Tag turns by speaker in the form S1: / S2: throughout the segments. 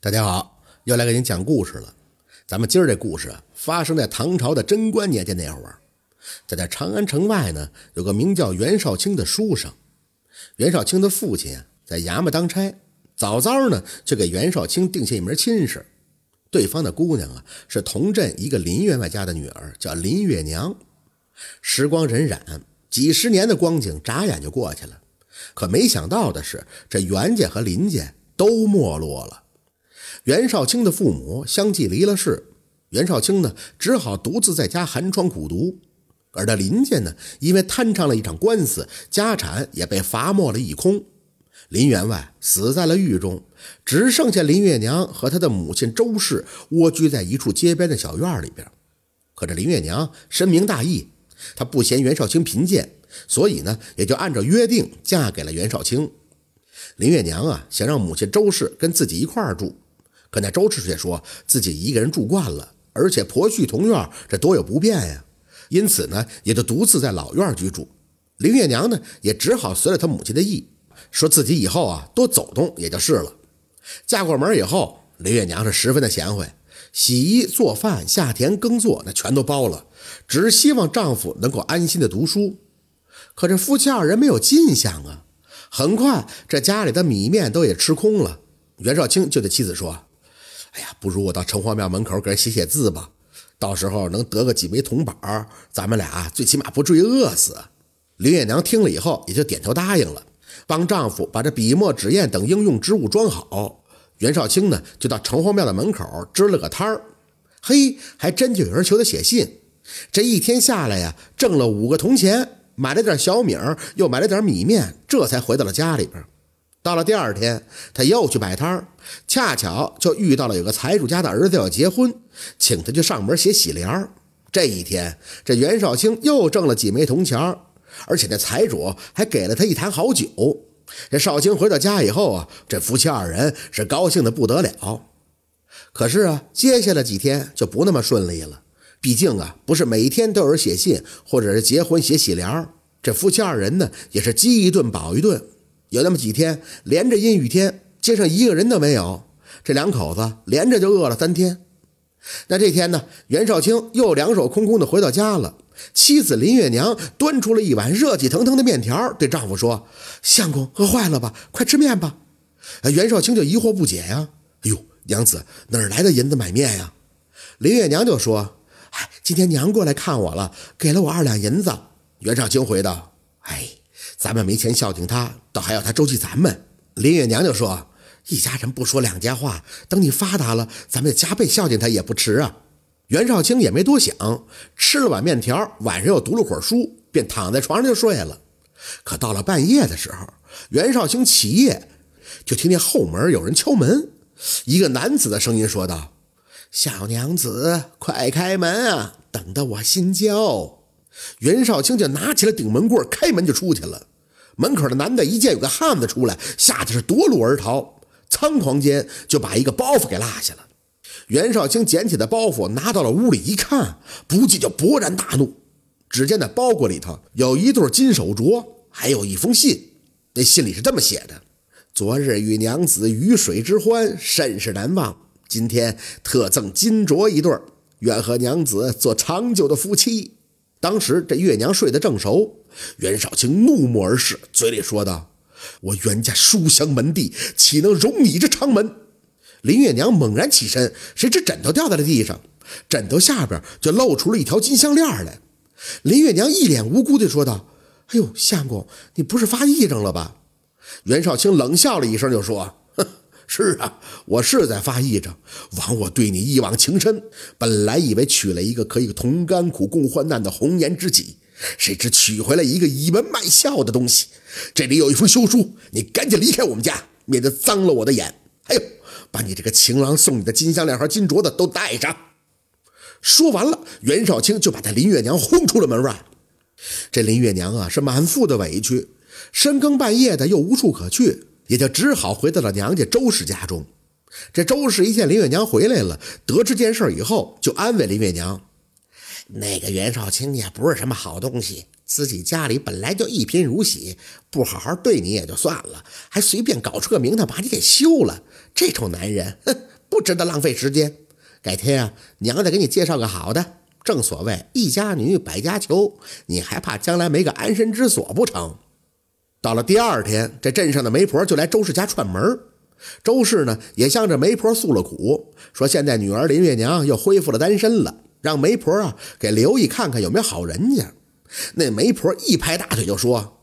S1: 大家好，又来给您讲故事了。咱们今儿这故事啊，发生在唐朝的贞观年间那会儿，在这长安城外呢，有个名叫袁绍卿的书生。袁绍卿的父亲啊，在衙门当差，早早呢就给袁绍卿定下一门亲事。对方的姑娘啊，是同镇一个林员外家的女儿，叫林月娘。时光荏苒，几十年的光景眨眼就过去了。可没想到的是，这袁家和林家都没落了。袁绍卿的父母相继离了世，袁绍卿呢只好独自在家寒窗苦读。而这林家呢，因为摊上了一场官司，家产也被罚没了一空。林员外死在了狱中，只剩下林月娘和她的母亲周氏蜗居在一处街边的小院里边。可这林月娘深明大义，她不嫌袁绍卿贫贱，所以呢也就按照约定嫁给了袁绍卿。林月娘啊，想让母亲周氏跟自己一块儿住。那周氏却说自己一个人住惯了，而且婆婿同院，这多有不便呀。因此呢，也就独自在老院居住。林月娘呢，也只好随了她母亲的意，说自己以后啊多走动也就是了。嫁过门以后，林月娘是十分的贤惠，洗衣做饭、下田耕作，那全都包了，只是希望丈夫能够安心的读书。可这夫妻二人没有进项啊，很快这家里的米面都也吃空了。袁绍卿就对妻子说。哎呀，不如我到城隍庙门口给人写写字吧，到时候能得个几枚铜板，咱们俩最起码不至于饿死。林月娘听了以后，也就点头答应了，帮丈夫把这笔墨纸砚等应用之物装好。袁绍清呢，就到城隍庙的门口支了个摊儿，嘿，还真就有人求他写信。这一天下来呀，挣了五个铜钱，买了点小米儿，又买了点米面，这才回到了家里边。到了第二天，他又去摆摊儿，恰巧就遇到了有个财主家的儿子要结婚，请他去上门写喜联儿。这一天，这袁绍卿又挣了几枚铜钱儿，而且那财主还给了他一坛好酒。这绍卿回到家以后啊，这夫妻二人是高兴的不得了。可是啊，接下来几天就不那么顺利了，毕竟啊，不是每天都有人写信或者是结婚写喜联儿。这夫妻二人呢，也是饥一顿饱一顿。有那么几天，连着阴雨天，街上一个人都没有。这两口子连着就饿了三天。那这天呢，袁绍卿又两手空空的回到家了。妻子林月娘端出了一碗热气腾腾的面条，对丈夫说：“相公饿坏了吧？快吃面吧。”袁绍卿就疑惑不解呀：“哎呦，娘子哪儿来的银子买面呀？”林月娘就说：“哎，今天娘过来看我了，给了我二两银子。”袁绍卿回道：“哎。”咱们没钱孝敬他，倒还要他周济咱们。林月娘就说：“一家人不说两家话，等你发达了，咱们加倍孝敬他也不迟啊。”袁绍卿也没多想，吃了碗面条，晚上又读了会儿书，便躺在床上就睡了。可到了半夜的时候，袁绍卿起夜，就听见后门有人敲门，一个男子的声音说道：“小娘子，快开门啊，等得我心焦。”袁绍卿就拿起了顶门棍，开门就出去了。门口的男的一见有个汉子出来，吓得是夺路而逃，仓皇间就把一个包袱给落下了。袁绍卿捡起的包袱，拿到了屋里一看，不禁就勃然大怒。只见那包裹里头有一对金手镯，还有一封信。那信里是这么写的：“昨日与娘子鱼水之欢，甚是难忘。今天特赠金镯一对，愿和娘子做长久的夫妻。”当时这月娘睡得正熟，袁绍卿怒目而视，嘴里说道：“我袁家书香门第，岂能容你这长门？”林月娘猛然起身，谁知枕头掉在了地上，枕头下边就露出了一条金项链来。林月娘一脸无辜地说道：“哎呦，相公，你不是发癔症了吧？”袁绍卿冷笑了一声，就说。是啊，我是在发癔症。枉我对你一往情深，本来以为娶了一个可以同甘苦共患难的红颜知己，谁知娶回来一个倚门卖笑的东西。这里有一封休书，你赶紧离开我们家，免得脏了我的眼。还有，把你这个情郎送你的金项链和金镯子都带上。说完了，袁绍卿就把他林月娘轰出了门外。这林月娘啊，是满腹的委屈，深更半夜的又无处可去。也就只好回到了娘家周氏家中。这周氏一见林月娘回来了，得知这件事以后，就安慰林月娘：“那个袁绍卿也不是什么好东西，自己家里本来就一贫如洗，不好好对你也就算了，还随便搞出个名堂把你给休了。这种男人，哼，不值得浪费时间。改天啊，娘再给你介绍个好的。正所谓一家女，百家求，你还怕将来没个安身之所不成？到了第二天，这镇上的媒婆就来周氏家串门。周氏呢，也向这媒婆诉了苦，说现在女儿林月娘又恢复了单身了，让媒婆啊给留意看看有没有好人家。那媒婆一拍大腿就说。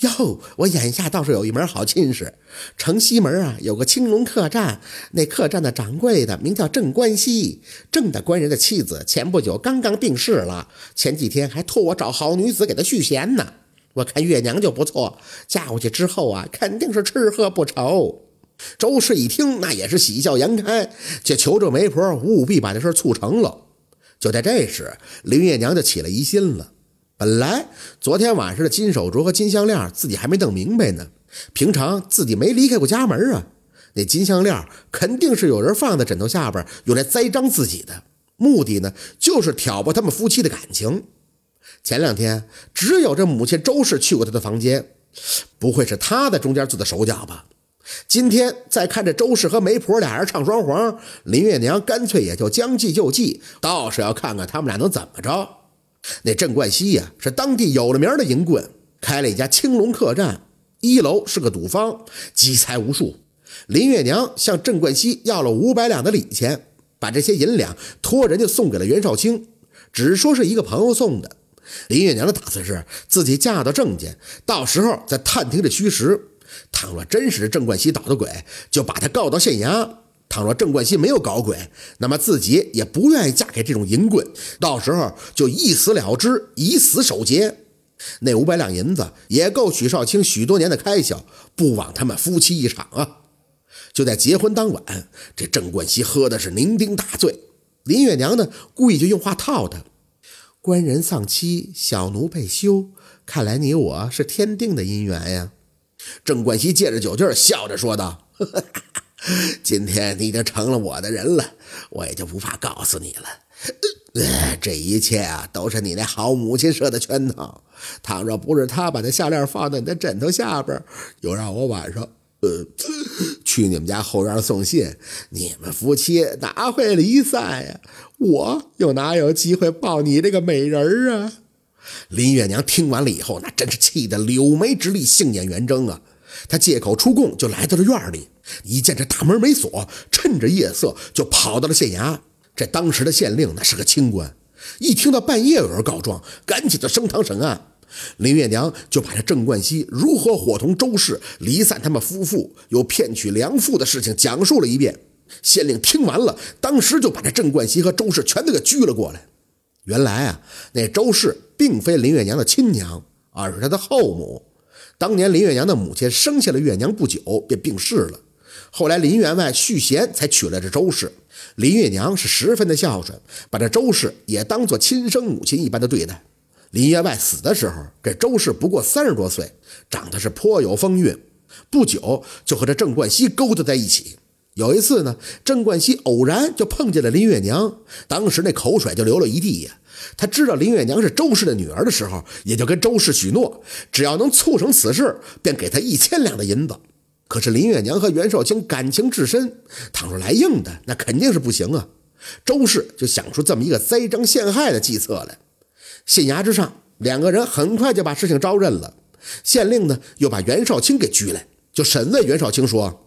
S1: 哟，我眼下倒是有一门好亲事。城西门啊，有个青龙客栈，那客栈的掌柜的名叫郑关西。郑大官人的妻子前不久刚刚病逝了，前几天还托我找好女子给他续弦呢。我看月娘就不错，嫁过去之后啊，肯定是吃喝不愁。周氏一听，那也是喜笑颜开，就求着媒婆务必把这事促成了。就在这时，林月娘就起了疑心了。本来昨天晚上的金手镯和金项链自己还没弄明白呢。平常自己没离开过家门啊，那金项链肯定是有人放在枕头下边用来栽赃自己的，目的呢就是挑拨他们夫妻的感情。前两天只有这母亲周氏去过他的房间，不会是他在中间做的手脚吧？今天再看这周氏和媒婆俩人唱双簧，林月娘干脆也就将计就计，倒是要看看他们俩能怎么着。那郑冠希呀，是当地有了名的淫棍，开了一家青龙客栈，一楼是个赌坊，积财无数。林月娘向郑冠希要了五百两的礼钱，把这些银两托人家送给了袁绍清，只说是一个朋友送的。林月娘的打算是自己嫁到郑家，到时候再探听这虚实。倘若真是郑冠希捣的鬼，就把他告到县衙。倘若郑冠希没有搞鬼，那么自己也不愿意嫁给这种淫棍，到时候就一死了之，以死守节。那五百两银子也够许少卿许多年的开销，不枉他们夫妻一场啊！就在结婚当晚，这郑冠希喝的是酩酊大醉，林月娘呢故意就用话套他：“官人丧妻，小奴被休，看来你我是天定的姻缘呀。”郑冠希借着酒劲笑着说道。今天你就成了我的人了，我也就不怕告诉你了。这一切啊，都是你那好母亲设的圈套。倘若不是她把那项链放在你的枕头下边，又让我晚上呃去你们家后院送信，你们夫妻哪会离散呀？我又哪有机会抱你这个美人啊？林月娘听完了以后，那真是气得柳眉直立，杏眼圆睁啊！她借口出供，就来到了院里。一见这大门没锁，趁着夜色就跑到了县衙。这当时的县令那是个清官，一听到半夜有人告状，赶紧就升堂审案。林月娘就把这郑冠希如何伙同周氏离散他们夫妇，又骗取良妇的事情讲述了一遍。县令听完了，当时就把这郑冠希和周氏全都给拘了过来。原来啊，那周氏并非林月娘的亲娘，而是她的后母。当年林月娘的母亲生下了月娘不久便病逝了。后来林员外续弦才娶了这周氏，林月娘是十分的孝顺，把这周氏也当做亲生母亲一般的对待。林员外死的时候，这周氏不过三十多岁，长得是颇有风韵，不久就和这郑冠希勾搭在一起。有一次呢，郑冠希偶然就碰见了林月娘，当时那口水就流了一地呀。他知道林月娘是周氏的女儿的时候，也就跟周氏许诺，只要能促成此事，便给他一千两的银子。可是林月娘和袁绍清感情至深，倘若来硬的，那肯定是不行啊。周氏就想出这么一个栽赃陷害的计策来。县衙之上，两个人很快就把事情招认了。县令呢，又把袁绍清给拘来，就审问袁绍清说：“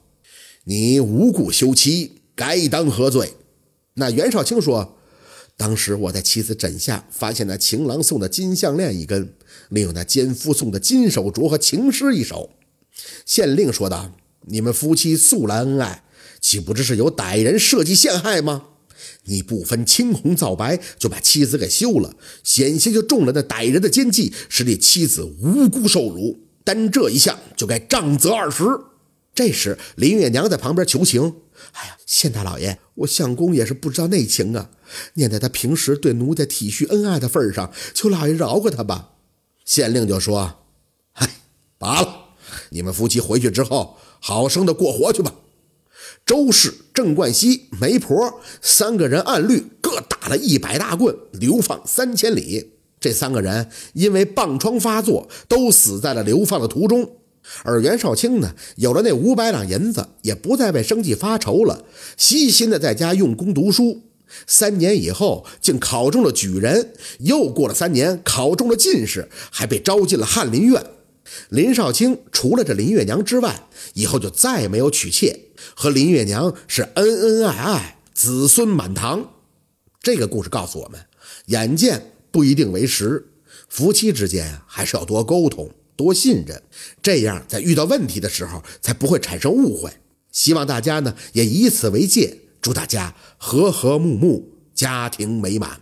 S1: 你无故休妻，该当何罪？”那袁绍清说：“当时我在妻子枕下发现那情郎送的金项链一根，另有那奸夫送的金手镯和情诗一首。”县令说道：“你们夫妻素来恩爱，岂不知是有歹人设计陷害吗？你不分青红皂白就把妻子给休了，险些就中了那歹人的奸计，使你妻子无辜受辱。单这一项就该杖责二十。”这时林月娘在旁边求情：“哎呀，县大老爷，我相公也是不知道内情啊，念在他平时对奴家体恤恩爱的份上，求老爷饶过他吧。”县令就说：“嗨，罢了。”你们夫妻回去之后，好生的过活去吧。周氏、郑冠希、媒婆三个人按律各打了一百大棍，流放三千里。这三个人因为棒疮发作，都死在了流放的途中。而袁绍卿呢，有了那五百两银子，也不再为生计发愁了，悉心的在家用功读书。三年以后，竟考中了举人；又过了三年，考中了进士，还被招进了翰林院。林少卿除了这林月娘之外，以后就再也没有娶妾，和林月娘是恩恩爱爱，子孙满堂。这个故事告诉我们，眼见不一定为实，夫妻之间，还是要多沟通、多信任，这样在遇到问题的时候才不会产生误会。希望大家呢也以此为戒，祝大家和和睦睦，家庭美满。